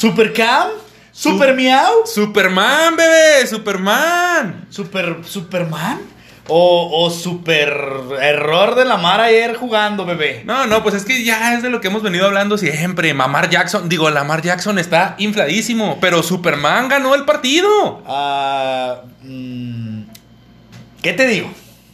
Supercam, Super Miau, Superman, bebé, Superman. Super Superman o, o super error de la mar ayer jugando, bebé. No, no, pues es que ya es de lo que hemos venido hablando siempre. Mamar Jackson, digo, Lamar Jackson está infladísimo, pero Superman ganó el partido. Ah, mm, ¿Qué te digo?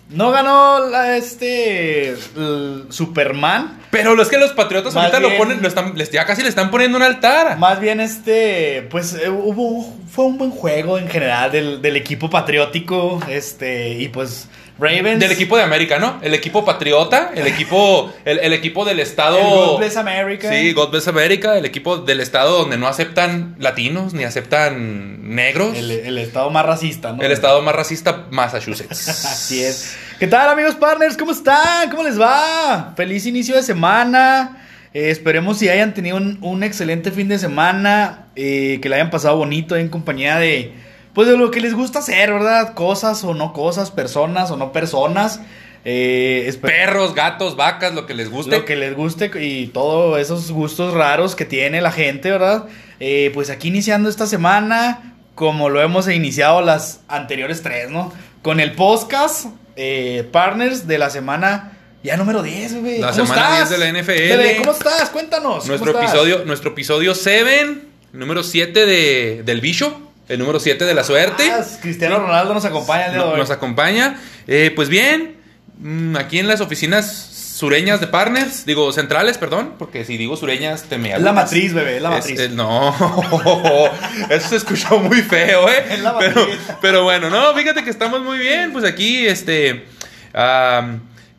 No ganó la, este el Superman. Pero es que los patriotas Más ahorita lo ponen, lo están, les- ya casi le están poniendo un altar. Más bien este, pues eh, hubo fue un buen juego en general del, del equipo patriótico, este y pues Ravens Del equipo de América, ¿no? El equipo patriota, el equipo, el, el equipo del estado. el God Bless America. Sí, God Bless America, el equipo del estado donde no aceptan latinos ni aceptan negros. el, El, el estado más racista, ¿no? estado más racista, Massachusetts. Así es. ¿Qué tal amigos partners? ¿Cómo están? ¿Cómo les va? Feliz inicio de semana. Eh, esperemos si hayan tenido un, un excelente fin de semana, eh, que le hayan pasado bonito en compañía de, pues de lo que les gusta hacer, ¿verdad? Cosas o no cosas, personas o no personas. Eh, Perros, gatos, vacas, lo que les guste. lo que les guste y todos esos gustos raros que tiene la gente, ¿verdad? Eh, pues aquí iniciando esta semana, como lo hemos iniciado las anteriores tres, ¿no? Con el podcast eh, Partners de la semana ya número 10, güey. La ¿Cómo semana estás? 10 de la NFL. Bebé, ¿Cómo estás? Cuéntanos. ¿cómo Nuestro estás? episodio, nuestro episodio 7, número 7 de, del bicho, el número 7 de la suerte. Ah, Cristiano Ronaldo nos acompaña el día de No- hoy. nos acompaña. Eh, pues bien, mm, aquí en las oficinas sureñas de Partners, digo centrales, perdón, porque si digo sureñas te me la matriz, bebé, la matriz. es- no, eso se escuchó muy feo, ¿eh? Es la pero, matriz. pero bueno, no, fíjate que estamos muy bien, pues aquí, este,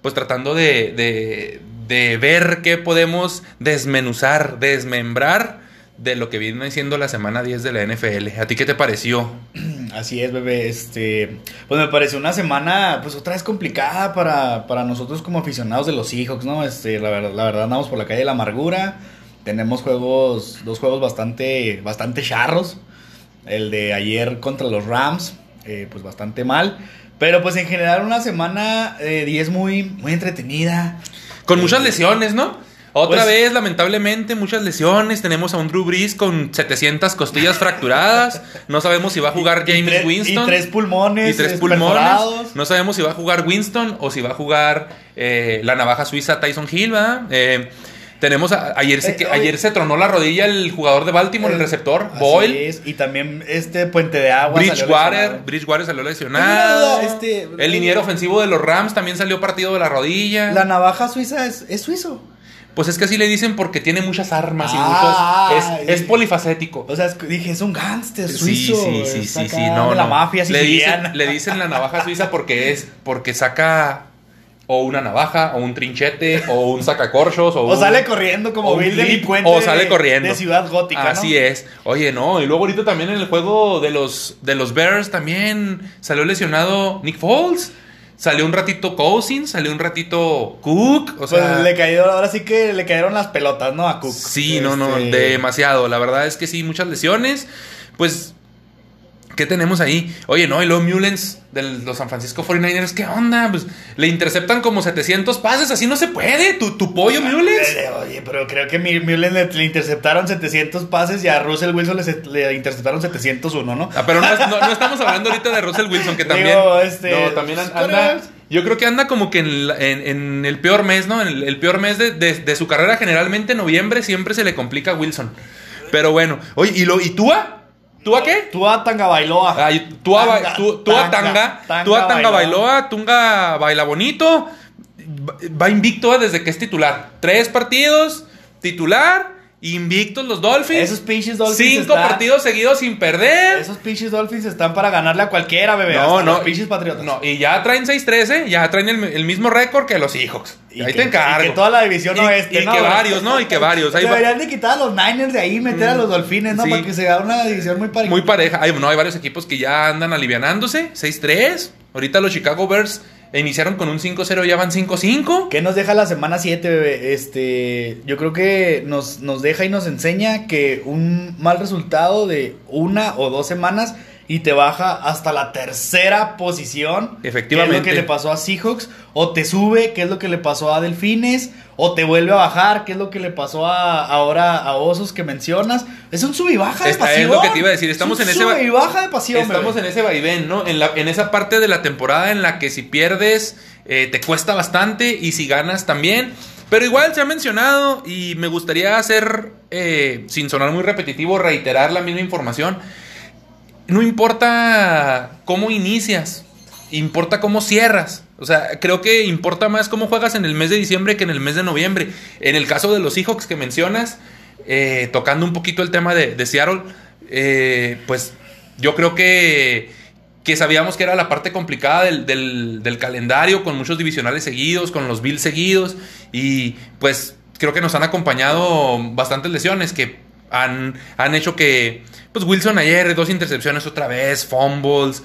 pues tratando de, de, de ver qué podemos desmenuzar, desmembrar de lo que viene siendo la semana 10 de la NFL. ¿A ti qué te pareció? Así es, bebé. Este, pues me pareció una semana, pues otra vez complicada para, para nosotros como aficionados de los Seahawks, ¿no? Este, la verdad, la verdad andamos por la calle de la amargura. Tenemos juegos, dos juegos bastante, bastante charros. El de ayer contra los Rams, eh, pues bastante mal. Pero pues en general una semana eh, 10 muy, muy entretenida. Con Eh, muchas lesiones, ¿no? Otra pues- vez, lamentablemente, muchas lesiones. Tenemos a un Drew Brees con 700 costillas fracturadas. No sabemos si va a jugar y James Winston. Y tres pulmones. y tres eh, pulmones. No sabemos si va a jugar Winston o si va a jugar eh, la navaja suiza Tyson Hill, ¿verdad? Eh, tenemos a- ayer se, que- ayer se tronó la rodilla el jugador de Baltimore, el, El- receptor, Boyle. es, Y también este puente de agua. salió Bridgewater, lesionado. Bridgewater salió lesionado. duda, este- el liniero ofensivo de los Rams también salió partido de la rodilla. La navaja suiza es, es suizo. Pues es que así le dicen porque tiene muchas armas Ah, y muchos. Es, es y- polifacético. O sea, es- dije, es un gángster suizo. sí, sí, es sí, sí, no, de la no. mafia le dicen, le dicen la navaja suiza porque es porque saca o una navaja o un trinchete o un sacacorchos o, O un- sale corriendo como Bill delincuente. o sale corriendo. De ciudad gótica, ¿no? Así es. Oye, no, y luego ahorita también en el juego de los de los Bears también salió lesionado Nick Foles. Salió un ratito Cousins, salió un ratito Cook, o Pues sea, le cayó, ahora sí que le cayeron las pelotas, ¿no? A Cook. Sí, no, no, Este, demasiado. La verdad es que sí, muchas lesiones. Pues, ¿qué tenemos ahí? Oye, no, y luego Mullens de los San Francisco 49ers, ¿qué onda? Pues le interceptan como 700 pases, así no se puede. Tu, tu pollo, Mullens. Oye, pero creo que Mi- Mullen le, le interceptaron 700 pases y a Russell Wilson le, le interceptaron 701, ¿no? Ah, pero no, es- no- no estamos hablando ahorita de Russell Wilson, que también. Digo, este, no, también an- anda. Yo creo que anda como que en, en- en el peor mes, ¿no? En el, el peor mes de, de- de su carrera, generalmente noviembre, siempre se le complica a Wilson. Pero bueno, oye, ¿y, lo, ¿y Túa? ¿Túa qué? Tú a Tanga Bailoa. Ay, tú a, ba- Tanga, tú- tú a tanga, tanga, tanga tú a tanga Bailoa. tunga baila bonito, va invicto desde que es titular. Tres partidos, titular, invictos los Dolphins. Esos pinches Dolphins Cinco están- partidos seguidos sin perder. Esos pinches Dolphins están para ganarle a cualquiera, bebé. No, no. Los pinches Patriotas. No, y ya traen 6-13, ya traen el, el mismo récord que los Seahawks. Y ahí que- te encargo. Y que toda la división Y- oeste, y ¿no? que varios, ¿no? Y que varios. Ahí Deberían de quitar a los Niners de ahí meter a los Dolphins, ¿no? Sí. Para que se haga una división muy parecida. Muy pareja. Hay, no, hay varios equipos que ya andan alivianándose. 6-3. Ahorita los Chicago Bears iniciaron con un 5-0, ya van 5-5. ¿Qué nos deja la semana 7, bebé? Este, yo creo que nos, nos deja y nos enseña que un mal resultado de una o dos semanas y te baja hasta la tercera posición. Efectivamente. Que es lo que le pasó a Seahawks. O te sube, que es lo que le pasó a Delfines. O te vuelve a bajar, que es lo que le pasó a, ahora a Osos que mencionas. Es un sub y baja de pasión. es lo que te iba a decir, estamos Es un en ese sub y baja de pasión. Estamos bebé. en ese vaivén, ¿no? En, la, en esa parte de la temporada en la que si pierdes eh, te cuesta bastante y si ganas también. Pero igual se ha mencionado y me gustaría hacer, eh, sin sonar muy repetitivo, reiterar la misma información. No importa cómo inicias, importa cómo cierras. O sea, creo que importa más cómo juegas en el mes de diciembre que en el mes de noviembre. En el caso de los Seahawks que mencionas, eh, tocando un poquito el tema de, Seattle, eh, pues yo creo que, que sabíamos que era la parte complicada del, del- del calendario, con muchos divisionales seguidos, con los Bills seguidos, y pues creo que nos han acompañado bastantes lesiones que han, han hecho que, pues Wilson ayer, dos intercepciones otra vez, fumbles,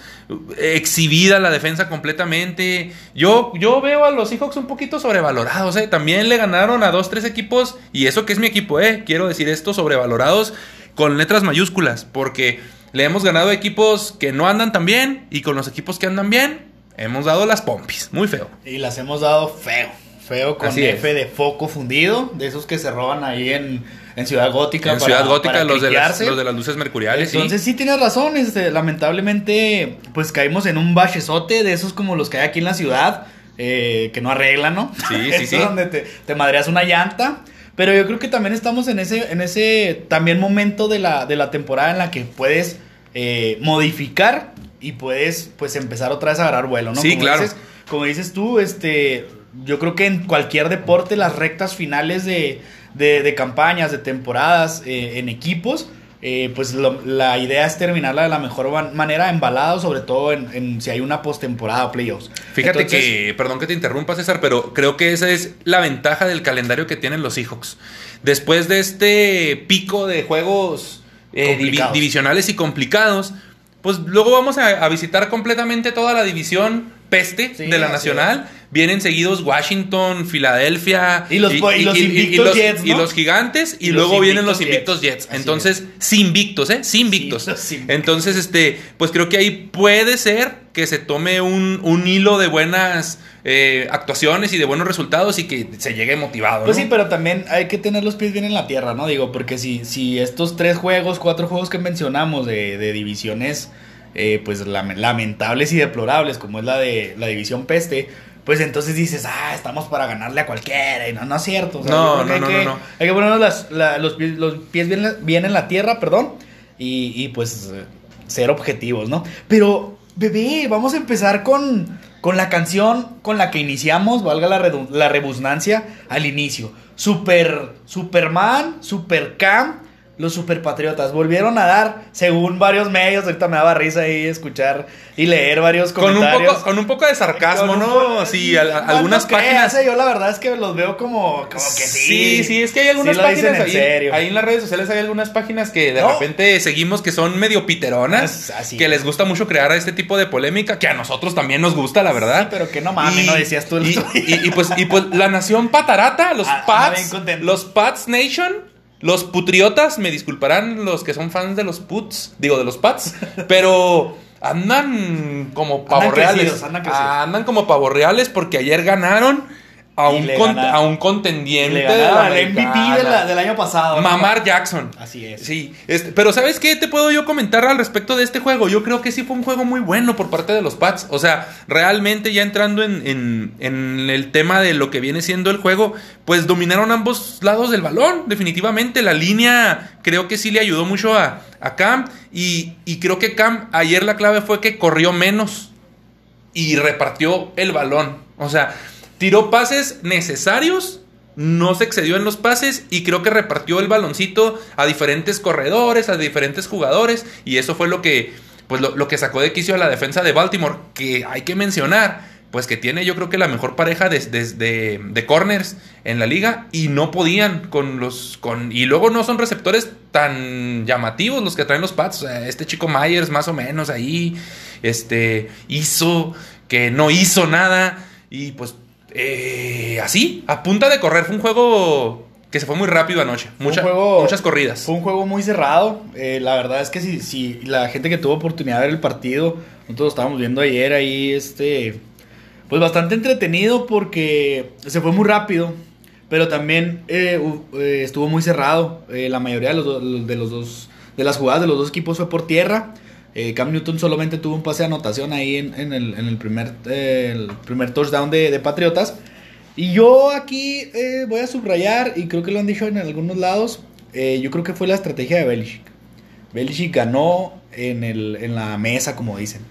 exhibida la defensa completamente. Yo, yo veo a los Seahawks un poquito sobrevalorados, ¿eh? También le ganaron a dos, tres equipos, y eso que es mi equipo, ¿eh? Quiero decir esto, sobrevalorados con letras mayúsculas, porque le hemos ganado a equipos que no andan tan bien, y con los equipos que andan bien, hemos dado las pompis. Muy feo. Y las hemos dado feo. Feo con Así es. F de foco fundido. De esos que se roban ahí en, en Ciudad Gótica. En para- Ciudad Gótica, para los de, las, los de las luces mercuriales. Entonces sí tienes razón, este, lamentablemente pues caímos en un bachezote de esos como los que hay aquí en la ciudad, eh, que no arreglan, ¿no? Sí, sí, sí. donde te, te madreas una llanta, pero yo creo que también estamos en ese, en ese también momento de la, de la temporada en la que puedes eh, modificar y puedes pues empezar otra vez a agarrar vuelo, ¿no? Sí, Como claro. dices- como dices tú, este, yo creo que en cualquier deporte las rectas finales de, de- de campañas, de temporadas eh, en equipos, eh, pues lo- la idea es terminarla de la mejor man- manera, embalado, sobre todo en, en si hay una postemporada o playoffs. Fíjate Entonces, que, perdón que te interrumpa César, pero creo que esa es la ventaja del calendario que tienen los Seahawks. Después de este pico de juegos eh, divisionales y complicados, pues luego vamos a, a visitar completamente toda la división peste Sí, de la nacional. Vienen seguidos Washington, Filadelfia Y los y los invictos los- Jets, y los gigantes y, luego vienen los invictos Jets. Entonces, sin invictos, ¿eh? Sin invictos. Entonces, este, pues creo que ahí puede ser que se tome un, un hilo de buenas eh, actuaciones y de buenos resultados y que se llegue motivado. Pues ¿no? sí, pero también hay que tener los pies bien en la tierra, ¿no? Digo, porque si, si estos tres juegos, cuatro juegos que mencionamos de, de divisiones, eh, pues lame- lamentables y deplorables, como es la de la división peste, pues entonces dices, ah, estamos para ganarle a cualquiera. Y no, no es cierto. O sea, No, no, hay, no, que, no. hay que ponernos las- la- los, pies, los pies bien, bien en la tierra, perdón, y, y, pues ser objetivos, ¿no? Pero, bebé, vamos a empezar con, con la canción con la que iniciamos, valga la, la rebusnancia, al inicio. Super, Superman, Supercam, los superpatriotas volvieron a dar, según varios medios, ahorita me daba risa ahí escuchar y leer varios con, un comentarios. poco, con un poco de sarcasmo, ¿no? poco- Sí, al- algunas páginas. eh, yo la verdad es que los veo como, como que sí. Sí, sí, es que hay algunas Sí páginas en ahí, serio. ahí en las redes sociales hay algunas páginas que de No. repente seguimos que son medio piteronas, así. que les gusta mucho crear este tipo de polémica, que a nosotros también nos gusta, la verdad. Sí, pero que no mames, no decías tú el y, pues, y pues la nación patarata, los Ah, Pats, contento. los Pats Nation, los putriotas, me disculparán los que son fans de los Puts, digo de los Pats, pero andan como pavos reales. crecidos, andan crecidos. Andan como pavos reales porque ayer ganaron a un, con- a un contendiente le de la ganaron al MVP americana. de la- del año pasado. ¿no? Mamar Jackson. Así es. Sí, este, pero ¿sabes qué te puedo yo comentar al respecto de este juego? Yo creo que sí fue un juego muy bueno por parte de los Pats. O sea, realmente ya entrando en, en- en el tema de lo que viene siendo el juego, pues dominaron ambos lados del balón. Definitivamente la línea creo que sí le ayudó mucho a, a Cam. Y, y creo que Cam ayer la clave fue que corrió menos y repartió el balón. O sea, tiró pases necesarios, no se excedió en los pases y creo que repartió el baloncito a diferentes corredores, a diferentes jugadores y eso fue lo que pues lo, que sacó de quicio a la defensa de Baltimore, que hay que mencionar, pues que tiene yo creo que la mejor pareja de- de corners en la liga y no podían con los con y luego no son receptores tan llamativos los que traen los Pats, O sea, este chico Myers más o menos ahí este hizo que no hizo nada y pues eh, así, a punta de correr. Fue un juego que se fue muy rápido anoche. Un juego- muchas corridas. Fue un juego muy cerrado. eh, la verdad es que si, si la gente que tuvo oportunidad de ver el partido, nosotros lo estábamos viendo ayer ahí, este, pues bastante entretenido porque se fue muy rápido, pero también eh, eh, estuvo muy cerrado. Eh, la mayoría de los, do- de los dos, de las jugadas de los dos equipos fue por tierra. Eh, Cam Newton solamente tuvo un pase de anotación ahí en, en el, en el primer, eh, el primer touchdown de, de Patriotas. Y yo aquí eh, voy a subrayar, y creo que lo han dicho en algunos lados, yo creo que fue la estrategia de Belichick. Belichick ganó en, el, en la mesa, como dicen.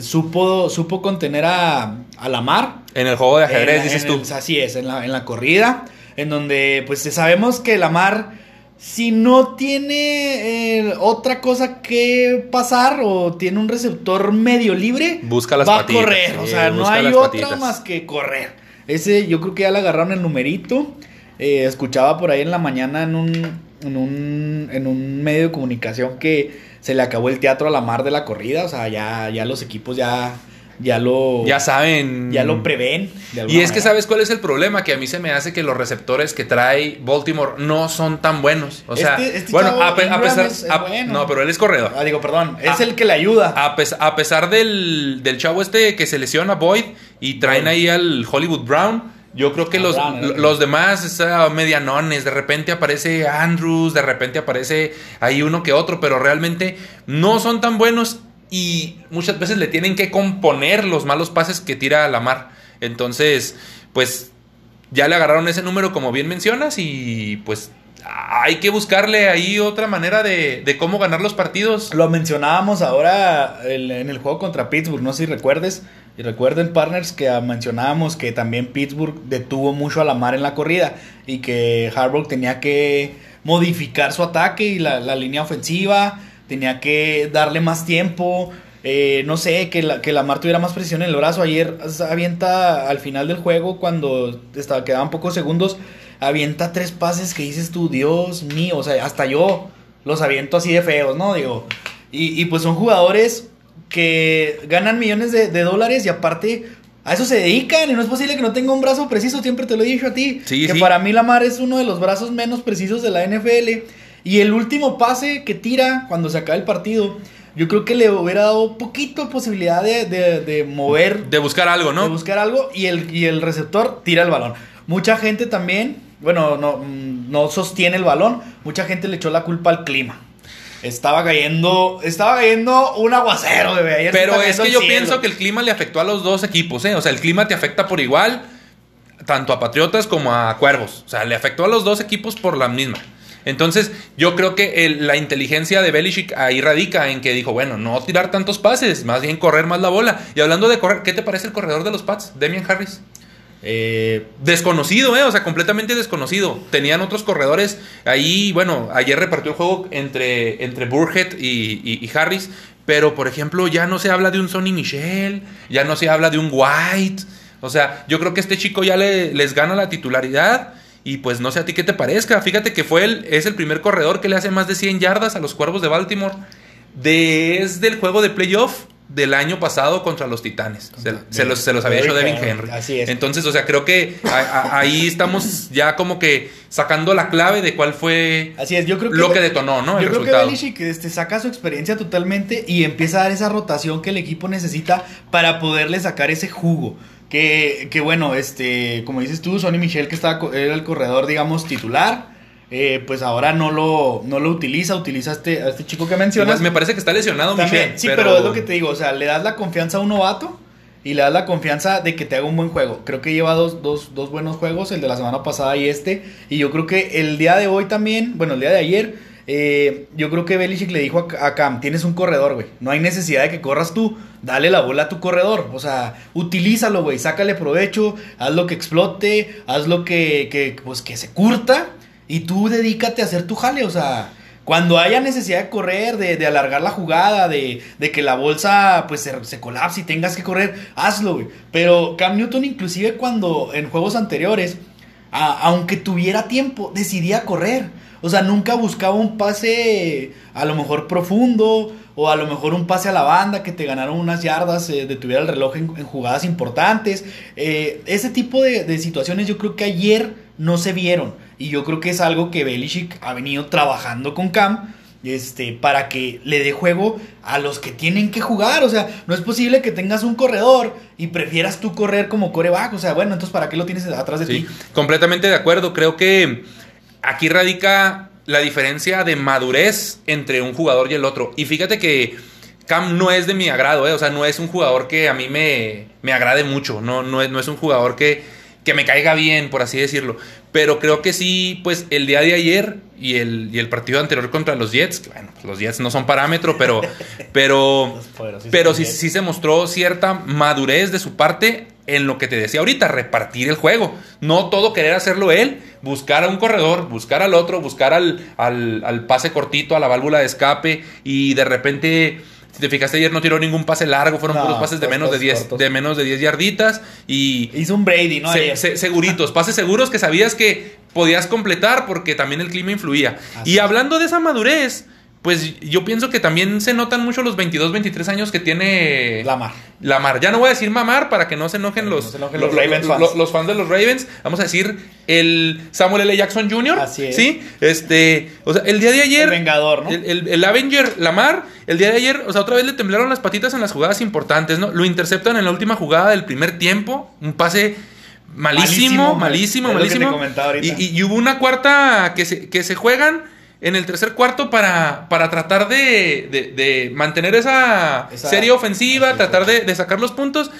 Supo, supo contener a, a Lamar. En el juego de ajedrez, En dices tú. así es, en la, en la corrida, en donde pues sabemos que Lamar, si no tiene eh, otra cosa que pasar o tiene un receptor medio libre, Busca las va patitas, a correr. o sea, no hay otra patitas. más que correr. Ese yo creo que ya le agarraron el numerito. Eh, escuchaba por ahí en la mañana en un, en, un, en un medio de comunicación que se le acabó el teatro a la mar de la corrida. O sea, ya, ya los equipos ya, ya lo... Ya saben. Ya lo prevén. Y es que sabes cuál es el problema, que a mí se me hace que los receptores que trae Baltimore no son tan buenos. O sea, Este- este bueno, chavo a, pe- a Ingram pesar, es- es a- bueno. no, pero él es corredor. Ah, digo, perdón. Es Ah. el que le ayuda. A, pes- a pesar del, del chavo este que se lesiona Boyd y traen ahí al Hollywood Brown, yo creo que Ah, los, Brown, los demás está medianones, de repente aparece Andrews, de repente aparece ahí uno que otro, pero realmente no son tan buenos y muchas veces le tienen que componer los malos pases que tira Lamar. Entonces, pues ya le agarraron ese número como bien mencionas y pues hay que buscarle ahí otra manera de, de cómo ganar los partidos. Lo mencionábamos ahora en el juego contra Pittsburgh, no sé si recuerdes. Y recuerden, partners, que mencionábamos que también Pittsburgh detuvo mucho a la mar en la corrida y que Harbaugh tenía que modificar su ataque y la, la línea ofensiva, tenía que darle más tiempo. eh, no sé, que la, que Lamar tuviera más presión en el brazo. Ayer s- avienta al final del juego, cuando estaba, quedaban pocos segundos, avienta tres pases que dices tú, Dios mío, o sea, hasta yo los aviento así de feos, ¿no? Digo, y, y pues son jugadores que ganan millones de, de dólares y aparte a eso se dedican y no es posible que no tenga un brazo preciso, siempre te lo he dicho a ti. Sí, que sí. para mí Lamar es uno de los brazos menos precisos de la NFL. Y el último pase que tira cuando se acaba el partido, yo creo que le hubiera dado poquito posibilidad de, de- de mover De buscar algo, ¿no? de buscar algo y el, y el receptor tira el balón. Mucha gente también, bueno, no, mm, no sostiene el balón, mucha gente le echó la culpa al clima. Estaba cayendo, estaba cayendo un aguacero, bebé. Ayer Pero es que yo cielo. pienso que el clima le afectó a los dos equipos, ¿eh? O sea, el clima te afecta por igual, tanto a Patriotas como a Cuervos. O sea, le afectó a los dos equipos por la misma. Entonces, yo creo que la inteligencia de Belichick ahí radica en que dijo, bueno, no tirar tantos pases, más bien correr más la bola. Y hablando de correr, ¿qué te parece el corredor de los Pats? Demian Harris. Eh, Desconocido, ¿eh? O sea, completamente desconocido. Tenían otros corredores ahí. Bueno, ayer repartió el juego entre, entre Burhead y, y- y Harris. Pero, por ejemplo, ya no se habla de un Sonny Michel. Ya no se habla de un White. O sea, yo creo que este chico ya le- les gana la titularidad. Y pues no sé a ti qué te parezca. Fíjate que fue el, es el primer corredor que le hace más de 100 yardas a los cuervos de Baltimore. Desde el juego de playoff del año pasado contra los Titanes. Se, se los, se los había hecho Devin Henry, Henry. así es. Entonces, o sea, creo que a- a- ahí estamos ya como que sacando la clave de cuál fue así es, yo creo que lo que detonó, ¿no? El Yo creo resultado. que Belichick este, saca su experiencia totalmente y empieza a dar esa rotación que el equipo necesita para poderle sacar ese jugo. Que, que bueno, este, como dices tú, Sonny Michel, que estaba, era el corredor, digamos, titular, eh, pues ahora no lo, no lo utiliza, utiliza a este, a este chico que mencionas. Me parece que está lesionado, También, Michel. sí, pero... es lo que te digo, o sea, le das la confianza a un novato y le das la confianza de que te haga un buen juego. Creo que lleva dos, dos, dos buenos juegos, el de la semana pasada y este. Y yo creo que el día de hoy también, bueno, el día de ayer, eh, yo creo que Belichick le dijo a, a Cam, tienes un corredor, güey. No hay necesidad de que corras tú. Dale la bola a tu corredor. O sea, utilízalo, güey. Sácale provecho. Haz lo que explote. Haz lo que, que, pues, que se curta. Y tú dedícate a hacer tu jale. O sea, cuando haya necesidad de correr, de, de alargar la jugada, de, de que la bolsa pues se, se colapse y tengas que correr, hazlo, güey. Pero Cam Newton inclusive cuando en juegos anteriores, a- aunque tuviera tiempo, decidía correr. O sea, nunca buscaba un pase a lo mejor profundo o a lo mejor un pase a la banda que te ganaron unas yardas, eh, detuviera el reloj en, en jugadas importantes. Eh, ese tipo de, de situaciones yo creo que ayer no se vieron. Y yo creo que es algo que Belichick ha venido trabajando con Cam este, para que le dé juego a los que tienen que jugar. O sea, no es posible que tengas un corredor y prefieras tú correr como coreback. O sea, bueno, entonces ¿para qué lo tienes atrás de Sí, ti? completamente de acuerdo. Creo que aquí radica la diferencia de madurez entre un jugador y el otro. Y fíjate que Cam no es de mi agrado, ¿eh? o sea, no es un jugador que a mí me, me agrade mucho. No, no, es, no es un jugador que, que me caiga bien, por así decirlo. Pero creo que sí, pues el día de ayer y el, y el partido anterior contra los Jets, que, bueno, los Jets no son parámetro, pero, pero, pero sí, sí se mostró cierta madurez de su parte en lo que te decía ahorita, repartir el juego. No todo querer hacerlo él, buscar a un corredor, buscar al otro, buscar al, al, al pase cortito, a la válvula de escape y de repente... Si te fijaste ayer no tiró ningún pase largo, fueron No, puros pases de menos de cortos, 10 cortos. de menos de 10 yarditas y Hizo un Brady, ¿no? se- Ayer. se- seguritos, pases seguros que sabías que podías completar porque también el clima influía. Así y hablando de esa madurez, pues yo pienso que también se notan mucho los 22, 23 años que tiene Lamar. Lamar. Ya no voy a decir mamar para que no se enojen No los, se enojen los, los Ravens los- fans. los fans de los Ravens. Vamos a decir el Samuel L. Jackson Jr. Así es. Sí, este, o sea, el día de ayer El Vengador, ¿no? el, el- el Avenger Lamar, el día de ayer, o sea, otra vez le temblaron las patitas en las jugadas importantes, ¿no? Lo interceptan en la última jugada del primer tiempo, un pase malísimo, malísimo, Malísimo, malísimo. y- y hubo una cuarta que se, que se juegan en el tercer cuarto para, para tratar de, de- de mantener esa, Esa- serie ofensiva, tratar de, de sacar los puntos.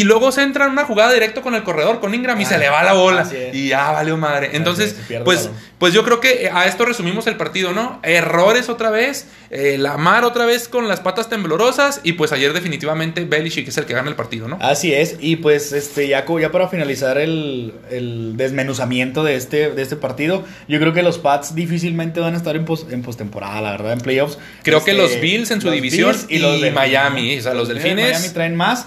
Y luego se entra en una jugada directo con el corredor, con Ingram, y Ah, se le va la bola. Y ya valió madre. Entonces, pues, pues yo creo que a esto resumimos el partido, ¿no? Errores otra vez, eh, Lamar otra vez con las patas temblorosas, y pues ayer definitivamente Belichick es el que gana el partido, ¿no? Así es, y pues este ya, ya para finalizar el, el desmenuzamiento de este, de este partido, yo creo que los Pats difícilmente van a estar en, pos- en postemporada, la verdad, en playoffs. Creo que Este, los Bills en su los división Bills y Delfines, Miami, o sea, los Bills Delfines- de Miami traen más,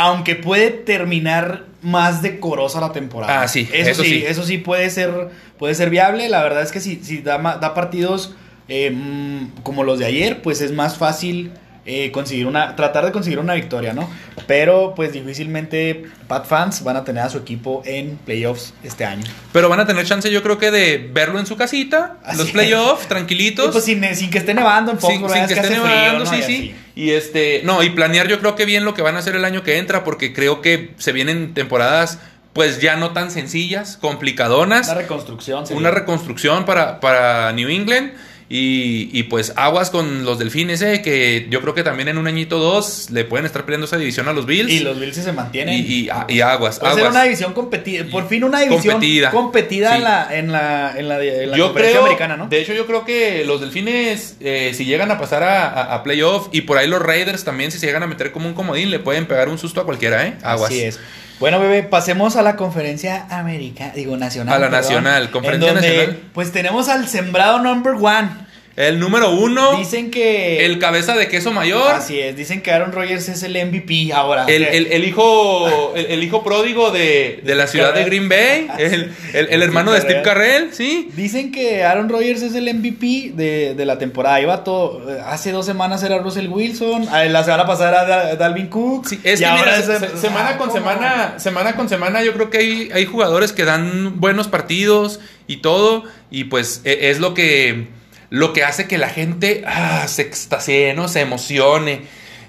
aunque puede terminar más decorosa la temporada. Ah, sí, eso, eso sí, sí. eso sí puede ser, puede ser viable, la verdad es que si, si da, da partidos eh, mm, como los de ayer, pues es más fácil eh, conseguir una, tratar de conseguir una victoria, ¿no? Pero pues difícilmente Pat fans van a tener a su equipo en playoffs este año. Pero van a tener chance, yo creo que de verlo en su casita, Así los playoffs, Y, tranquilitos. pues sin, sin que esté nevando en sin, Foxborough, sin que que esté frío, nevando, ¿no? sí, Y sí. Y este, no, y planear yo creo que bien lo que van a hacer el año que entra, porque creo que se vienen temporadas, pues ya no tan sencillas, complicadonas. Una reconstrucción. sería. una reconstrucción para, para New England. Y, y pues aguas con los delfines, eh, que yo creo que también en un añito o dos le pueden estar peleando esa división a los Bills. Y los Bills sí se mantienen. y, y- ah, y aguas, Va a ser una división competida. Por fin una división Competida. competida, Sí. en la, en la, en la, en la yo creo, americana, ¿no? de hecho yo creo que los delfines, eh, si llegan a pasar a, a- a playoff, y por ahí los Raiders también, si se llegan a meter como un comodín, le pueden pegar un susto a cualquiera, ¿eh? Aguas. Así es. Bueno, bebé, pasemos a la conferencia americana, digo, nacional. A la perdón, nacional, conferencia en donde, nacional. Pues tenemos al sembrado number one. El número uno, Dicen que... el cabeza de queso mayor. Así es, dicen que Aaron Rodgers es el MVP ahora. El, el- el hijo el, el hijo pródigo de, de la ciudad de Green Bay, el, el- el hermano de Steve Carrell, ¿sí? Dicen que Aaron Rodgers es el MVP de, de la temporada. Iba todo. eh, Hace dos semanas era Russell Wilson. La semana pasada era Da- Dalvin Cook. Sí, es y que ahora mira, es se- el- se- semana Ah, con ¿cómo? semana, semana con semana, yo creo que hay, hay jugadores que dan buenos partidos y todo, y pues e- es lo que, lo que hace que la gente ah, se extasie. Se emocione,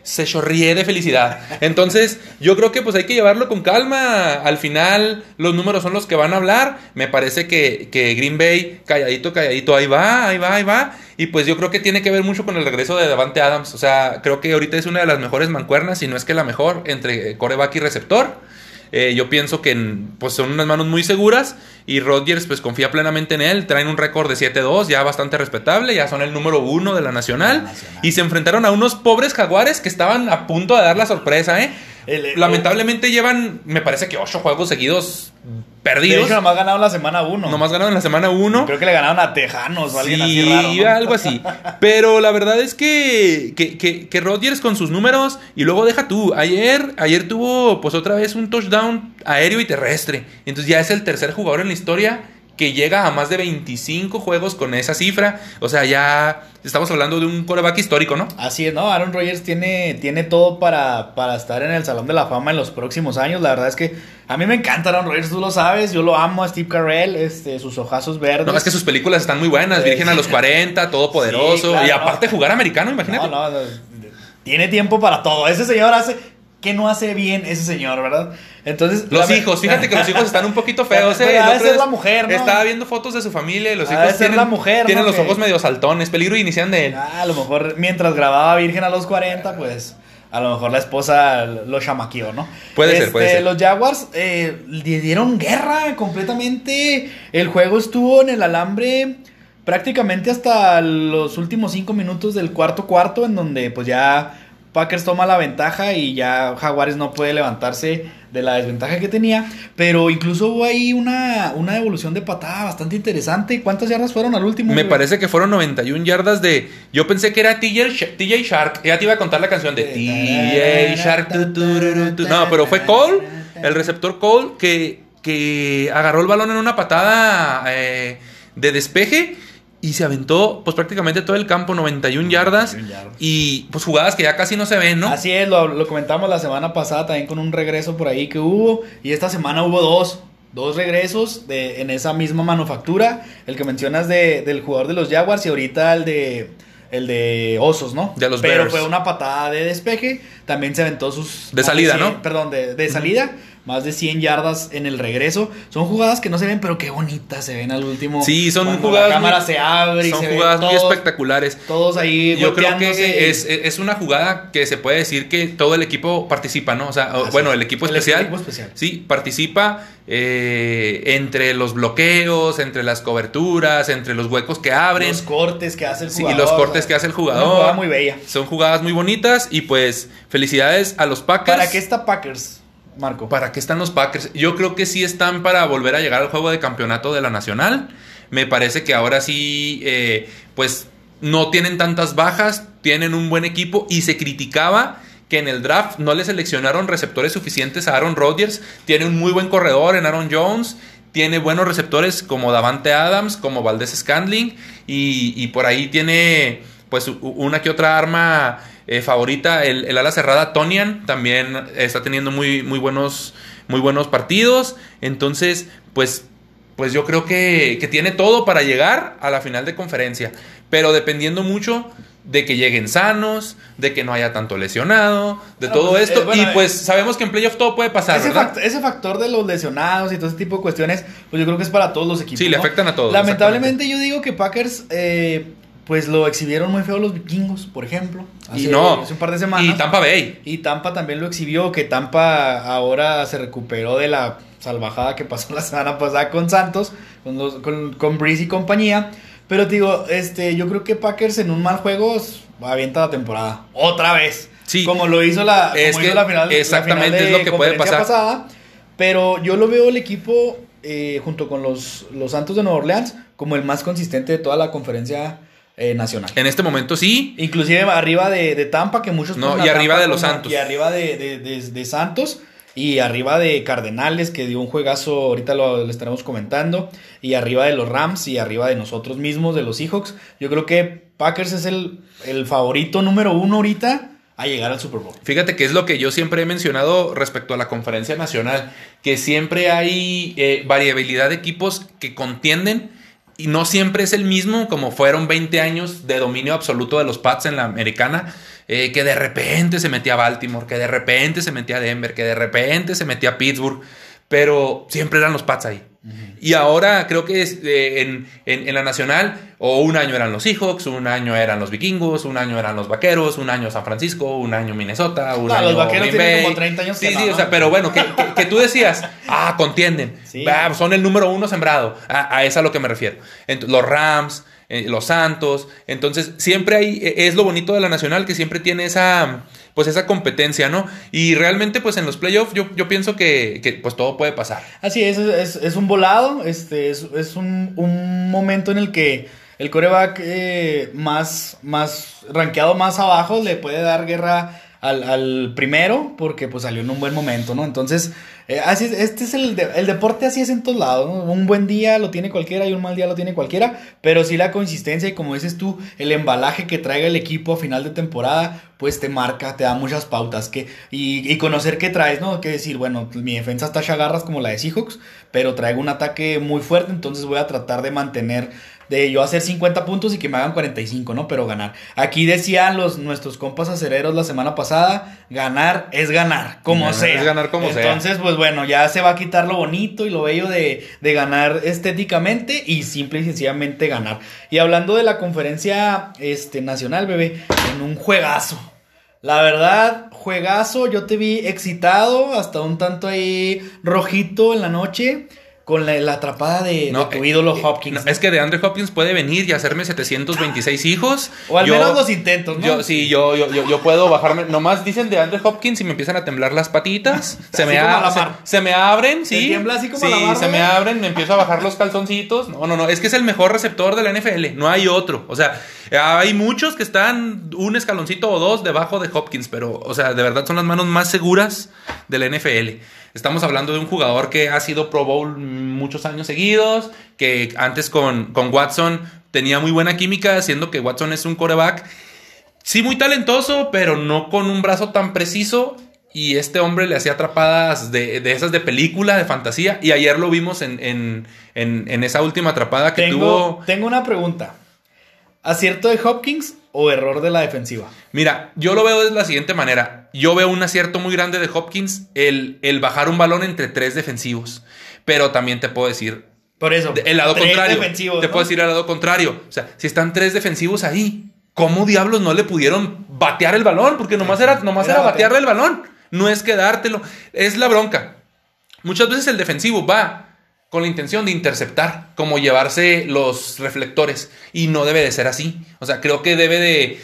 se chorríe de felicidad. Entonces, yo creo que pues hay que llevarlo con calma. Al final, los números son los que van a hablar. Me parece que, que Green Bay, calladito, calladito, ahí va, ahí va, ahí va. Y pues yo creo que tiene que ver mucho con el regreso de Davante Adams. O sea, creo que ahorita es una de las mejores mancuernas, si no es que la mejor, entre coreback y receptor. Eh, yo pienso que pues, son unas manos muy seguras y Rodgers pues confía plenamente en él. Traen un récord de 7-2, ya bastante respetable, ya son el número uno de la nacional. La nacional. Y se enfrentaron a unos pobres jaguares que estaban a punto de dar la sorpresa, ¿eh? El- el- Lamentablemente llevan, me parece que ocho juegos seguidos De perdidos. hecho, nomás ganaron la semana 1. Nomás ganaron en la semana 1. Creo que le ganaron a Tejanos o alguien así Sí, raro. ¿no? algo así. Pero la verdad es que, que, que, que Rodgers con sus números, y luego deja tú, ayer, ayer tuvo pues otra vez un touchdown aéreo y terrestre. Entonces ya es el tercer jugador en la historia que llega a más de 25 juegos con esa cifra. O sea, ya estamos hablando de un coreback histórico, ¿no? Así es, ¿no? Aaron Rodgers tiene, tiene todo para, para estar en el Salón de la Fama en los próximos años. La verdad es que a mí me encanta Aaron Rodgers, tú lo sabes. Yo lo amo a Steve Carell, este, sus ojazos verdes. No, es que sus películas están muy buenas. Virgen a los 40, todopoderoso. Sí, claro, y aparte no. jugar americano, imagínate. No, no, no, tiene tiempo para todo. Ese señor hace... ¿Qué no hace bien ese señor, verdad? Entonces... Los hijos, fíjate que los hijos están un poquito feos, Pero ¿eh? la mujer, ¿no? Estaba viendo fotos de su familia y los hijos tienen, la mujer, tienen ¿no? los ojos medio saltones. Peligro inician de él. Ah, a lo mejor mientras grababa Virgen a los 40, pues a lo mejor la esposa lo chamaqueó, ¿no? Puede ser, Este, puede ser. Los Jaguars eh, le dieron guerra completamente. El juego estuvo en el alambre prácticamente hasta los últimos cinco minutos del cuarto cuarto, en donde pues ya Packers toma la ventaja y ya Jaguares no puede levantarse de la desventaja que tenía. Pero incluso hubo ahí una, una devolución de patada bastante interesante. ¿Cuántas yardas fueron al último? Me güey? parece que fueron 91 yardas de. Yo pensé que era TJ, Sh- TJ Shark. Ya te iba a contar la canción de TJ Shark. No, pero fue Cole, el receptor Cole, que, que agarró el balón en una patada eh, de despeje y se aventó, pues prácticamente todo el campo, 91 yardas. 91 yardas. Y pues jugadas que ya casi no se ven, ¿no? Así es, lo, lo comentamos la semana pasada también con un regreso por ahí que hubo. Y esta semana hubo dos. Dos regresos de, en esa misma manufactura. El que mencionas de, del jugador de los Jaguars y ahorita el de el de Osos, ¿no? De los Pero Bears. fue una patada de despeje. También se aventó sus... De salida, 100 ¿no? Perdón, de, de salida. Más de 100 yardas en el regreso. Son jugadas que no se ven, pero qué bonitas se ven al último. Sí, son Cuando jugadas La cámara muy- se abre y Son se jugadas muy espectaculares. Todos ahí Yo creo que es, es una jugada que se puede decir que todo el equipo participa, ¿no? O sea, Así bueno, el equipo El especial. equipo especial. Sí, participa eh, entre los bloqueos, entre las coberturas, entre los huecos que abren. Los cortes que hace el Sí, y jugador. los cortes o sea, que hace el Una jugador. jugada muy bella. Son jugadas muy bonitas y pues felicidades a los Packers. ¿Para qué está Packers, Marco? ¿Para qué están los Packers? Yo creo que sí están para volver a llegar al juego de campeonato de la Nacional. Me parece que ahora sí, eh, pues no tienen tantas bajas, tienen un buen equipo y se criticaba que en el draft no le seleccionaron receptores suficientes a Aaron Rodgers. Tiene un muy buen corredor en Aaron Jones. Tiene buenos receptores como Davante Adams, como Valdés Scandling. Y, y por ahí tiene pues una que otra arma eh, favorita. El, el ala cerrada Tonian también está teniendo muy, muy, buenos, muy buenos partidos. Entonces, pues, pues yo creo que, que tiene todo para llegar a la final de conferencia. Pero dependiendo mucho de que lleguen sanos, de que no haya tanto lesionado, de Bueno, todo pues, esto. eh, bueno, y pues sabemos que en playoff todo puede pasar, ese, ¿verdad? fact- ese factor de los lesionados y todo ese tipo de cuestiones, pues yo creo que es para todos los equipos. Sí, le ¿no? afectan a todos, Lamentablemente yo digo que Packers, eh, pues lo exhibieron muy feo los vikingos, por ejemplo. Y hace- no. Hace un par de semanas. Y Tampa Bay. Y Tampa también lo exhibió, que Tampa ahora se recuperó de la salvajada que pasó la semana pasada con Santos, con, los, con, con Breeze y compañía. Pero te digo, este, yo creo que Packers en un mal juego avienta la temporada. Otra vez. Sí. Como lo hizo la, Es que hizo la final, la exactamente final de es lo que puede pasar. pasada. Pero yo lo veo el equipo, eh, junto con los, los Santos de Nueva Orleans, como el más consistente de toda la conferencia eh, nacional. En este momento sí. Inclusive arriba de, de Tampa, que muchos... No, y arriba Tampa de los como- Santos. Y arriba de, de- de- de Santos. Y arriba de Cardenales, que dio un juegazo, ahorita lo, lo estaremos comentando. Y arriba de los Rams y arriba de nosotros mismos, de los Seahawks. Yo creo que Packers es el, el favorito número uno ahorita a llegar al Super Bowl. Fíjate que es lo que yo siempre he mencionado respecto a la conferencia nacional, que siempre hay eh, variabilidad de equipos que contienden y no siempre es el mismo, como fueron 20 años de dominio absoluto de los Pats en la americana, eh, que de repente se metía a Baltimore, que de repente se metía a Denver, que de repente se metía a Pittsburgh, pero siempre eran los Pats ahí. Y ahora creo que es, eh, en, en- en la nacional, o un año eran los Seahawks, un año eran los Vikingos, un año eran los Vaqueros, un año San Francisco, un año Minnesota, un No, año los Vaqueros Green tienen Bay. como 30 años Sí, que sí, no, o sea, ¿no? pero bueno, que, que- que tú decías, ah, contienden, Sí. Va, son el número uno sembrado, a, a eso a lo que me refiero. Los Rams, eh, los Santos, entonces siempre hay, eh, es lo bonito de la nacional que siempre tiene esa, pues esa competencia, ¿no? Y realmente pues en los playoffs yo, yo pienso que, que, pues todo puede pasar. Así es, es, es un volado, este, es, un, un momento en el que el coreback eh, más, más rankeado más abajo le puede dar guerra al, al primero porque pues salió en un buen momento, ¿no? Entonces, eh, así es, este es el, el deporte así es en todos lados, ¿no? Un buen día lo tiene cualquiera y un mal día lo tiene cualquiera, pero sí la consistencia y como dices tú, el embalaje que traiga el equipo a final de temporada, pues te marca, te da muchas pautas que y, y conocer qué traes, ¿no? Que decir, bueno, mi defensa está chagarras como la de Seahawks, pero traigo un ataque muy fuerte, entonces voy a tratar de mantener de yo hacer 50 puntos y que me hagan 45, ¿no? Pero ganar. Aquí decían los nuestros compas acereros la semana pasada, ganar es ganar, como Ganar sea. es ganar como sea. Entonces, pues bueno, ya se va a quitar lo bonito y lo bello de, de ganar estéticamente y simple y sencillamente ganar. Y hablando de la conferencia este, nacional, bebé, en un juegazo. La verdad, juegazo, yo te vi excitado, hasta un tanto ahí rojito en la noche, con la, la atrapada de, de tu eh, ídolo eh, Hopkins. no, es que de Andre Hopkins puede venir y hacerme 726 hijos. o al Yo- menos los intentos, ¿no? Yo, sí, yo, yo, yo, yo puedo bajarme. Nomás dicen de Andre Hopkins y me empiezan a temblar las patitas. Se, Así me, a- se, me abren, ¿Te sí. tiembla así como sí, la mar, se me abren, me empiezo a bajar los calzoncitos. No, no, no. Es que es el mejor receptor de la NFL. No hay otro. O sea, hay muchos que están un escaloncito o dos debajo de Hopkins, pero, o sea, de verdad son las manos más seguras de la NFL. Estamos hablando de un jugador que ha sido Pro Bowl muchos años seguidos, que antes con, con Watson tenía muy buena química, siendo que Watson es un coreback Sí, muy talentoso, pero no con un brazo tan preciso. Y este hombre le hacía atrapadas de, de esas de película, de fantasía. Y ayer lo vimos en, en, en- en esa última atrapada que tengo, tuvo. tengo una pregunta. ¿Acierto de Hopkins o error de la defensiva? Mira, yo lo veo de la siguiente manera. Yo veo un acierto muy grande de Hopkins el, el bajar un balón entre tres defensivos. Pero también te puedo decir Por eso. el lado tres contrario. te ¿no? puedo decir el lado contrario. O sea, si están tres defensivos ahí, ¿cómo diablos no le pudieron batear el balón? Porque nomás era, nomás Era era batear. batearle el balón. No es quedártelo. Es la bronca. Muchas veces el defensivo va con la intención de interceptar, como llevarse los reflectores. Y no debe de ser así. O sea, creo que debe de,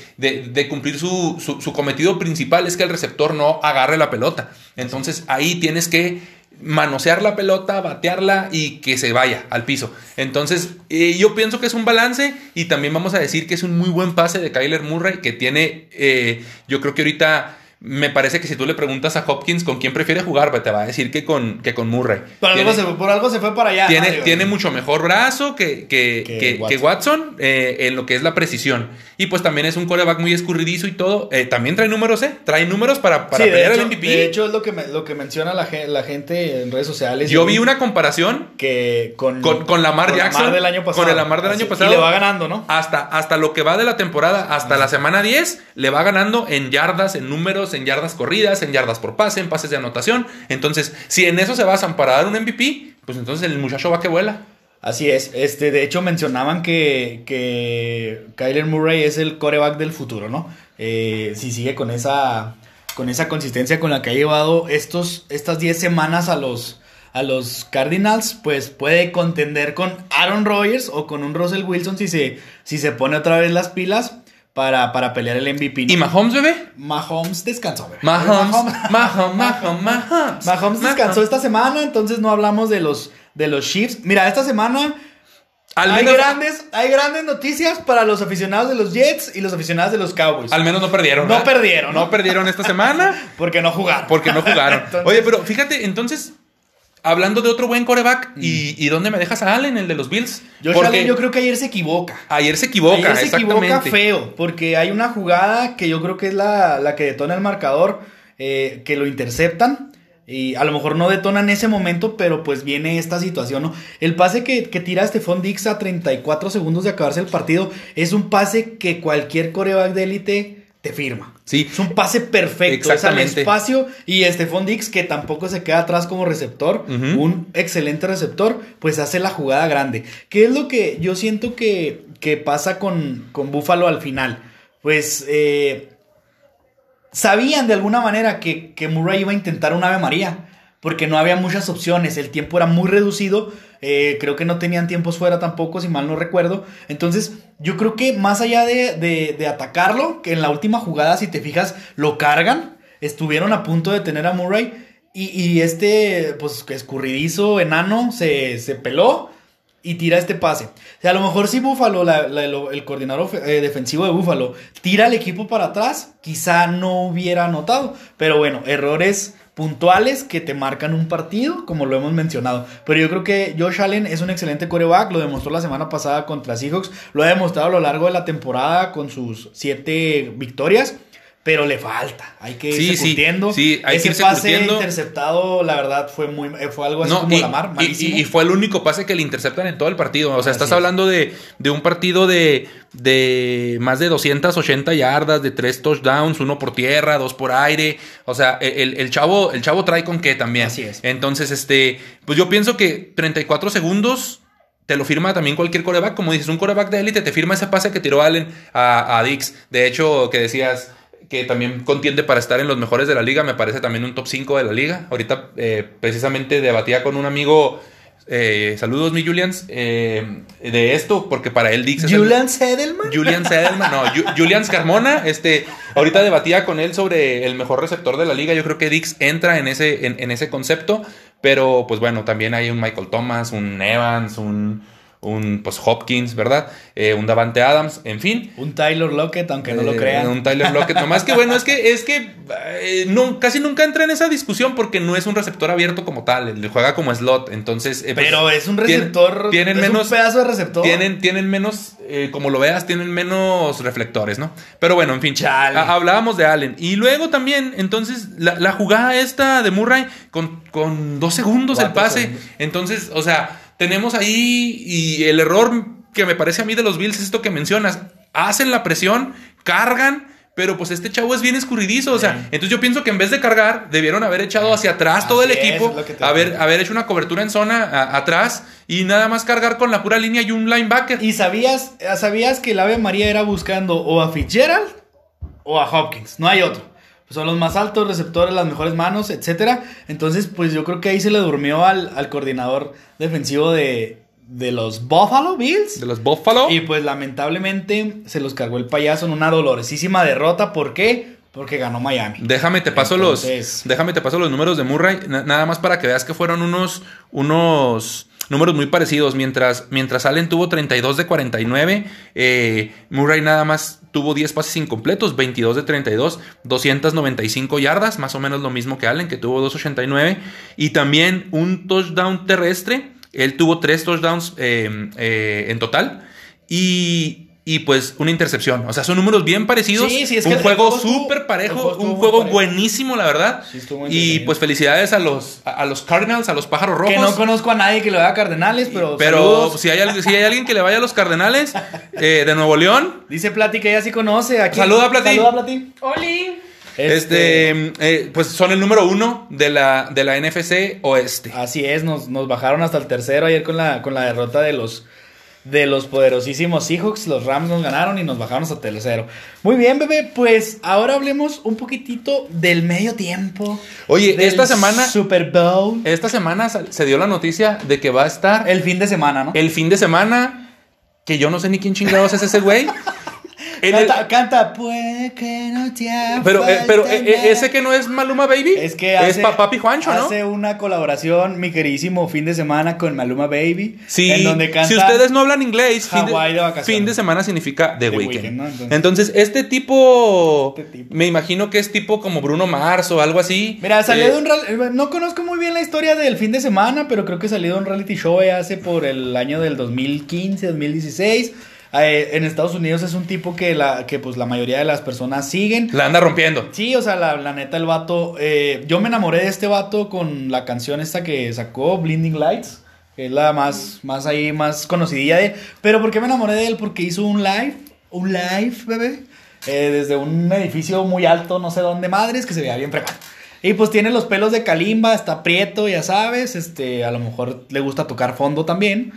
de- cumplir su, su- su cometido principal, es que el receptor no agarre la pelota. Entonces ahí tienes que manosear la pelota, batearla y que se vaya al piso. Entonces eh, yo pienso que es un balance y también vamos a decir que es un muy buen pase de Kyler Murray que tiene, eh, yo creo que ahorita... Me parece que si tú le preguntas a Hopkins con quién prefiere jugar, te va a decir que con, que con Murray. Por algo, Tiene- se, por algo se fue para allá. tiene, tiene mucho mejor brazo que, que, Que que- que Watson. Eh, en lo que es la precisión. Y pues también es un coreback muy escurridizo y todo. Eh, también trae números, ¿eh? Trae números para, para Sí, pelear hecho, el MVP. de hecho, es lo que, me- lo que menciona la, gen- la gente en redes sociales. Yo vi una comparación que con, con, con Lamar con Jackson. del año pasado. Con el Lamar del Así, año pasado. Y le va ganando, ¿no? Hasta, hasta lo que va de la temporada, hasta la semana 10, le va ganando en yardas, en números, en yardas corridas, en yardas por pase, en pases de anotación. Entonces, si en eso se basan para dar un MVP, pues entonces el muchacho va que vuela. Así es. Este, de hecho, mencionaban que, que Kyler Murray es el coreback del futuro, ¿no? Eh, si sigue con esa, con esa consistencia con la que ha llevado estos, estas 10 semanas a los, a los Cardinals, pues puede contender con Aaron Rodgers o con un Russell Wilson si se, si se pone otra vez las pilas para, para pelear el MVP. ¿Y Mahomes, bebé? Mahomes descansó, bebé. Mahomes, Mahomes, Mahomes, Mahomes. Mahomes descansó esta semana, entonces no hablamos de los, de los Chiefs. Mira, esta semana Al hay, grandes, hay grandes noticias para los aficionados de los Jets y los aficionados de los Cowboys. al menos no perdieron. No ¿verdad? perdieron, No ¿no? perdieron esta semana Porque no jugaron. porque no jugaron. Entonces- Oye, pero fíjate, entonces, hablando de otro buen coreback, ¿y, ¿y dónde me dejas a Allen, el de los Bills? Josh Porque Allen, yo creo que ayer se equivoca. ayer se equivoca, ayer se equivoca exactamente. feo. Porque hay una jugada que yo creo que es la, la que detona el marcador. eh, que lo interceptan. Y a lo mejor no detona en ese momento, pero pues viene esta situación, ¿no? El pase que, que tira Stephon Dix a 34 segundos de acabarse el partido es un pase que cualquier coreback de élite te firma. Sí. Es un pase perfecto. Es al Exactamente. espacio. Y Stephon Dix, que tampoco se queda atrás como receptor, un excelente receptor, pues hace la jugada grande. ¿Qué es lo que yo siento que, que pasa con, con Buffalo al final? Pues eh, sabían de alguna manera que, que Murray iba a intentar un Ave María. Porque no había muchas opciones, el tiempo era muy reducido, eh, creo que no tenían tiempos fuera tampoco, si mal no recuerdo. Entonces, yo creo que más allá de, de- atacarlo, que en la última jugada, si te fijas, lo cargan, estuvieron a punto de tener a Murray y, y este, pues, escurridizo, enano, se, se peló y tira este pase. O sea, a lo mejor si Búfalo, el coordinador eh, defensivo de Búfalo, tira al equipo para atrás, quizá no hubiera anotado. Pero bueno, errores puntuales que te marcan un partido, como lo hemos mencionado. Pero yo creo que Josh Allen es un excelente coreback, lo demostró la semana pasada contra Seahawks, lo ha demostrado a lo largo de la temporada con sus siete victorias. Pero le falta, hay que Sí, irse sí, curtiendo. sí, hay que Ese irse pase curtiendo. interceptado, la verdad, fue muy eh, fue algo así No, como y, la mar, malísimo. y- y fue el único pase que le interceptan en todo el partido. O sea, Así estás es. hablando de, de un partido de, de más de 280 yardas, de tres touchdowns, uno por tierra, dos por aire. O sea, e, el, el chavo, el chavo trae con qué también. Así es. Entonces, este, pues yo pienso que 34 segundos te lo firma también cualquier coreback. Como dices, un coreback de élite te firma ese pase que tiró Allen a, a Dix. De hecho, que decías que también contiende para estar en los mejores de la liga, me parece también un top 5 de la liga. Ahorita eh, precisamente debatía con un amigo, eh, saludos mi Julians, eh, de esto, porque para él Dix es Julian Sedelman. Julian Sedelman, no, Ju- Julian Carmona, este, ahorita debatía con él sobre el mejor receptor de la liga, yo creo que Dix entra en ese, en, en ese concepto, pero pues bueno, también hay un Michael Thomas, un Evans, un, un pues Hopkins, ¿verdad? Eh, un Davante Adams, en fin. Un Tyler Lockett, aunque no lo Eh, crean. Un Tyler Lockett. Nomás que bueno, es que, es que eh, no, casi nunca entra en esa discusión porque no es un receptor abierto como tal. Le juega como slot. Entonces. pues, Pero es un receptor. Tienen, es menos. un pedazo de receptor. Tienen, tienen menos, como lo veas, tienen menos reflectores, ¿no? Pero bueno, en fin. Chale. a- hablábamos de Allen. Y luego también, entonces, la, la jugada esta de Murray con, con dos segundos el pase. segundos. Entonces, o sea, tenemos ahí y el error que me parece a mí de los Bills es esto que mencionas. Hacen la presión, cargan, pero pues este chavo es bien escurridizo. O sea, Sí. entonces yo pienso que en vez de cargar, debieron haber echado hacia atrás todo el equipo, haber, haber hecho una cobertura en zona a- atrás y nada más cargar con la pura línea y un linebacker. Y sabías, sabías que el Ave María era buscando o a Fitzgerald o a Hopkins. No hay otro. Son los más altos receptores, las mejores manos, etcétera. Entonces, pues yo creo que ahí se le durmió al, al coordinador defensivo de, de los Buffalo Bills. de los Buffalo. Y pues lamentablemente se los cargó el payaso en una dolorosísima derrota. ¿Por qué? Porque ganó Miami. Déjame te paso Entonces- los déjame te paso los números de Murray na- nada más para que veas que fueron unos unos números muy parecidos mientras mientras Allen tuvo 32 de 49 eh, Murray nada más tuvo 10 pases incompletos 22 de 32 295 yardas más o menos lo mismo que Allen que tuvo 289 y también un touchdown terrestre él tuvo tres touchdowns eh, eh, en total. Y y pues una intercepción. O sea, son números bien parecidos. Sí, sí, es un que juego súper parejo. juego un juego parejo. buenísimo, la verdad. Sí, y pues felicidades a los, a, a los Cardinals, a los pájaros rojos. Que no conozco a nadie que lo haga a Cardenales, pero. pero saludos. si hay, si hay alguien que le vaya a los Cardenales eh, de Nuevo León, Dice Plati que ella sí conoce. Aquí. Saluda, Plati. Saluda, Plati. ¡Oli! este, eh, pues son el número uno de la, de la NFC Oeste. Así es, nos, nos bajaron hasta el tercero ayer con la, con la derrota de los, de los poderosísimos Seahawks. Los Rams nos ganaron y nos bajaron hasta el tercero. Muy bien, bebé, pues ahora hablemos un poquitito del medio tiempo. Oye, esta semana, Super Bowl. esta semana se dio la noticia de que va a estar El fin de semana, ¿no? el fin de semana, que yo no sé ni quién chingados es ese güey. El- Canta, canta, puede que no te pero eh, pero eh, eh, nada". ese que no es Maluma Baby, Es que hace, es pa- Papi Juancho, ¿no? Hace una colaboración, mi queridísimo fin de semana con Maluma Baby. Sí, en donde canta si ustedes no hablan inglés, fin de de, vacaciones. fin de semana significa The, The ¿no? Entonces- Entonces, este tipo, Este tipo. me imagino que es tipo como Bruno Mars o algo así. Mira, salió Eh, de un real- no conozco muy bien la historia del fin de semana, pero creo que salió de un reality show eh, hace por el año del 2015, 2016. Eh, en Estados Unidos es un tipo que la que pues la mayoría de las personas siguen. La anda rompiendo. Sí, o sea, la, la neta el vato, eh, yo me enamoré de este vato con la canción esta que sacó, Blinding Lights, que es la más más ahí más conocidilla de él. Pero ¿por qué me enamoré de él? Porque hizo un live, un live, bebé, eh, desde un edificio muy alto, no sé dónde madres, que se veía bien fregado. Y pues tiene los pelos de Kalimba, está prieto, ya sabes, este, a lo mejor le gusta tocar fondo también.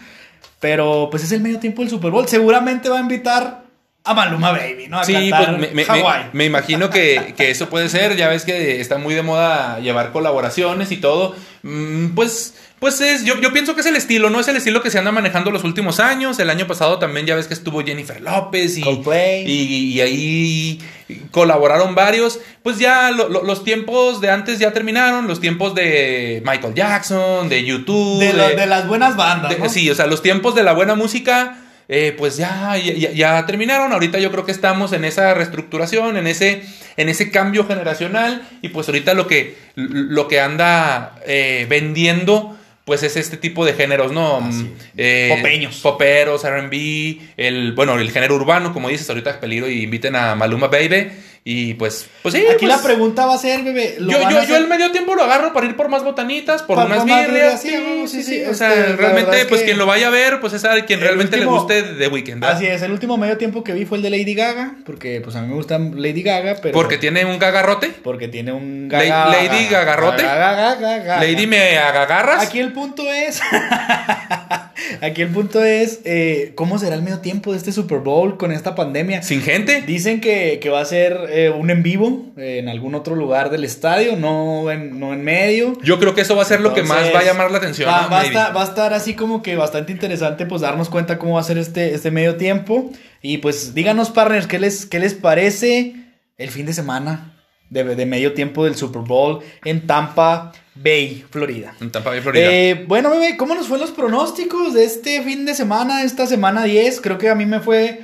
Pero pues es el medio tiempo del Super Bowl. Seguramente va a invitar a Maluma Baby, ¿no? A Sí, cantar pues me, me- imagino que, que eso puede ser. Ya ves que está muy de moda llevar colaboraciones y todo. Mm, Pues, pues es, yo, yo pienso que es el estilo, ¿no? Es el estilo que se anda manejando los últimos años. El año pasado también ya ves que estuvo Jennifer López y, Coldplay. y, y ahí colaboraron varios. Pues ya lo- lo- los tiempos de antes ya terminaron, los tiempos de Michael Jackson, de YouTube. De, la- de- de las buenas bandas, de- ¿no? Sí, o sea, los tiempos de la buena música, eh, pues ya, ya, ya- ya terminaron. Ahorita yo creo que estamos en esa reestructuración, en ese, en ese cambio generacional. Y pues ahorita lo que, lo que anda eh, vendiendo. Pues es este tipo de géneros, ¿no? Mm, eh, Popeños. Poperos, RB, el, bueno, el género urbano, como dices, ahorita es peligro y inviten a Maluma Baby. Y pues, pues sí. Aquí pues, la pregunta va a ser, bebé. ¿lo yo, van yo, a yo el medio tiempo lo agarro para ir por más botanitas, por unas birrias. Sí, sí, sí, O sea, este, realmente, pues que- quien lo vaya a ver, pues es a quien El realmente le último- guste de Weekend. ¿verdad? Así es, el último medio tiempo que vi fue el de Lady Gaga, porque pues a mí me gusta Lady Gaga, pero... Porque tiene un gagarrote. Porque tiene un gaga- Lady Gagarrote. Gaga- gaga- gaga- Lady me agarras. Aquí el punto es. Aquí el punto es. eh, ¿Cómo será el medio tiempo de este Super Bowl con esta pandemia? Sin gente. Dicen que, que va a ser eh, un en vivo eh, en algún otro lugar del estadio, no en, no en medio. Yo creo que eso va a ser lo que más va a llamar la atención. Va, ¿no? va a estar, va a estar así como que bastante interesante, pues darnos cuenta cómo va a ser este, este medio tiempo. Y pues díganos, partners, ¿qué les, qué les parece el fin de semana de, de medio tiempo del Super Bowl en Tampa Bay, Florida? En Tampa Bay, Florida. Eh, bueno, bebé, ¿cómo nos fue los pronósticos de este fin de semana, esta semana 10? Creo que a mí me fue,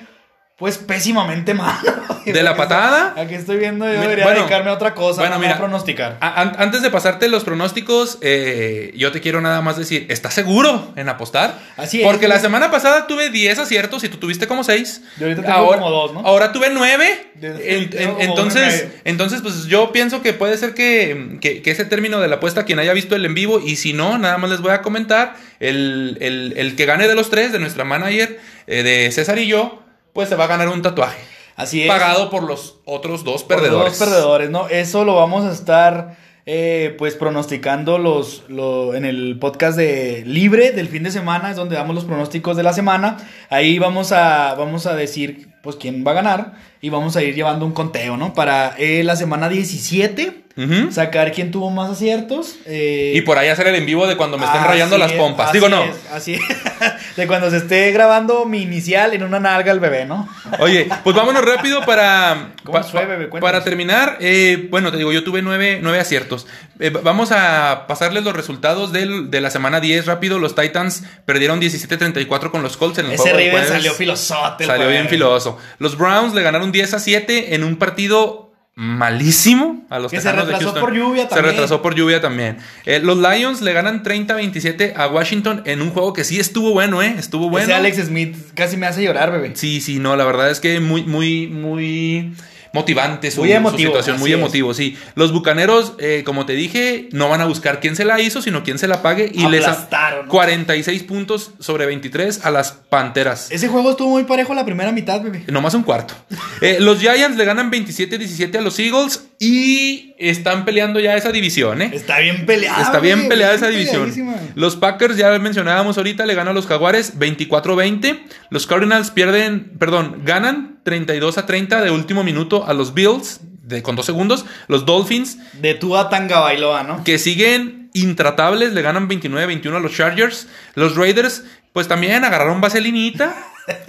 pues, pésimamente mal. ¿De la patada? Aquí estoy viendo, yo debería bueno, dedicarme a otra cosa, bueno, no mira, a pronosticar. A- antes de pasarte los pronósticos, eh, yo te quiero nada más decir, ¿estás seguro en apostar? Así es. Porque la semana pasada tuve 10 aciertos y tú tuviste como 6. Y ahorita tengo ahora, como dos, ¿no? Ahora tuve 9. De- tengo como entonces, nueve. entonces, pues yo pienso que puede ser que, que- que ese término de la apuesta, quien haya visto el en vivo, y si no, nada más les voy a comentar, el, el- el que gane de los tres, de nuestra manager, eh, de César y yo, pues se va a ganar un tatuaje. Así es. Pagado por los otros dos Por los perdedores. dos perdedores, ¿no? Eso lo vamos a estar, eh, pues, pronosticando los, lo- en el podcast de Libre del fin de semana, es donde damos los pronósticos de la semana. Ahí vamos a, vamos a decir, pues, quién va a ganar y vamos a ir llevando un conteo, ¿no? Para eh, la semana 17, Sacar quién tuvo más aciertos. eh, Y por ahí hacer el en vivo de cuando me estén así rayando las pompas. Digo, no. es, así es. De cuando se esté grabando mi inicial en una nalga al bebé, ¿no? Oye, pues vámonos rápido para, ¿Cómo pa- fue, bebé? Para terminar. eh, bueno, te digo, yo tuve nueve, nueve aciertos. Eh, vamos a pasarles los resultados del- de la semana 10 rápido. Los Titans perdieron 17-34 con los Colts en el Ese juego salió filosote. el Salió bien filoso. Los Browns le ganaron 10 a 7 en un partido malísimo a los Que se Tejanos retrasó Houston. por lluvia Se también. retrasó por lluvia también. Eh, los Lions le ganan 30-27 a Washington en un juego que sí estuvo bueno, ¿eh? Estuvo bueno. Ese Alex Smith casi me hace llorar, bebé. Sí, sí, no, la verdad es que muy, muy, muy motivante su, Muy emotivo, su situación, muy es. emotivo, sí. Los bucaneros, eh, como te dije, no van a buscar quién se la hizo, sino quién se la pague. Y les Aplastaron, ¿no? 46 puntos sobre 23 a las Panteras. Ese juego estuvo muy parejo la primera mitad, bebé. Nomás un cuarto. Eh, los Giants le ganan 27-17 a los Eagles y están peleando ya esa división, ¿eh? Está bien peleada. Está bien peleada bien esa división. Los Packers, ya mencionábamos ahorita, le ganan a los Jaguares 24-20. Los Cardinals pierden, perdón, ganan 32 a 30 de último minuto a los Bills de, con dos segundos. Los Dolphins, De tú a Tanga Bailoa, ¿no? que siguen intratables, le ganan 29-21 a los Chargers. Los Raiders, pues también agarraron vaselinita.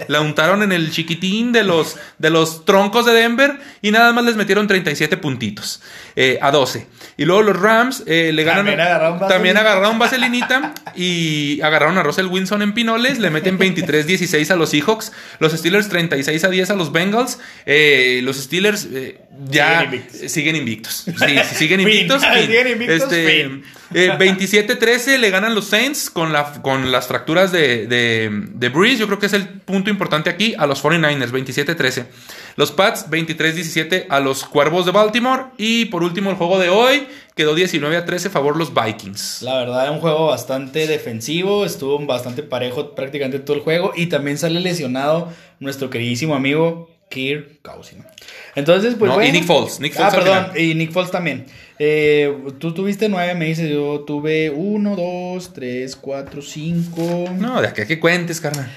La untaron en el chiquitín de los, de los troncos de Denver y nada más les metieron 37 puntitos eh, a 12. Y luego los Rams eh, le ganan. También agarraron también agarraron vaselinita y agarraron a Russell Wilson en Pinoles. Le meten 23-16 a los Seahawks. Los Steelers 36 a 10 a los Bengals. Eh, los Steelers eh, ya Siguen invictos. siguen invictos. Sí, sí, siguen invictos. fin. Siguen invictos, Este, fin. eh, 27-13 le ganan los Saints con, la, con las fracturas de, de, de Breeze. Yo creo que es el punto importante aquí. A los 49ers, 27-13. Los Pats, 23-17 a los Cuervos de Baltimore. Y por último, el juego de hoy quedó 19-13 a favor los Vikings. La verdad, un juego bastante defensivo. Estuvo bastante parejo prácticamente todo el juego. Y también sale lesionado nuestro queridísimo amigo Kirk Cousins. Entonces, pues. No, y bueno. Nick Foles, Nick ah, Foles al perdón. final. Y Nick Foles también. Eh, tú tuviste nueve, me dices. Yo tuve uno, dos, tres, cuatro, cinco. No, de aquí a que cuentes, carnal.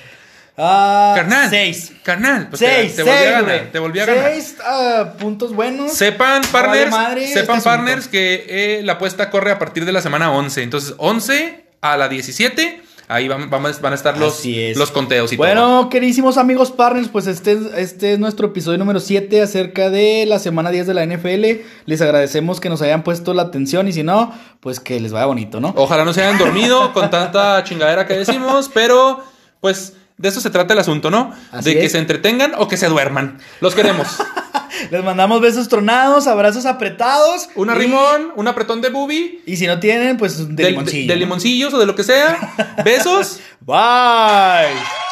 Ah, Carnal. Seis. Carnal. pues seis, te, volví seis, a ganar. güey. Te volví a ganar. Seis ah, puntos buenos. Sepan, partners, madre este sepan, asunto. partners, que eh, la apuesta corre a partir de la semana 11. Entonces, 11 a la 17, Ahí van, van a- van a estar los, es. los conteos y todo. Bueno, queridísimos amigos partners, pues este, es- este es nuestro episodio número 7 acerca de la semana 10 de la NFL. Les agradecemos que nos hayan puesto la atención y si no, pues que les vaya bonito, ¿no? Ojalá no se hayan dormido con tanta chingadera que decimos, pero pues de eso se trata el asunto, ¿no? Así de que se entretengan o que se duerman. Los queremos. Les mandamos besos tronados, abrazos apretados. Un y- arrimón, un apretón de boobie. Y si no tienen, pues de, de, limoncillo. de limoncillos o de lo que sea. Besos. Bye.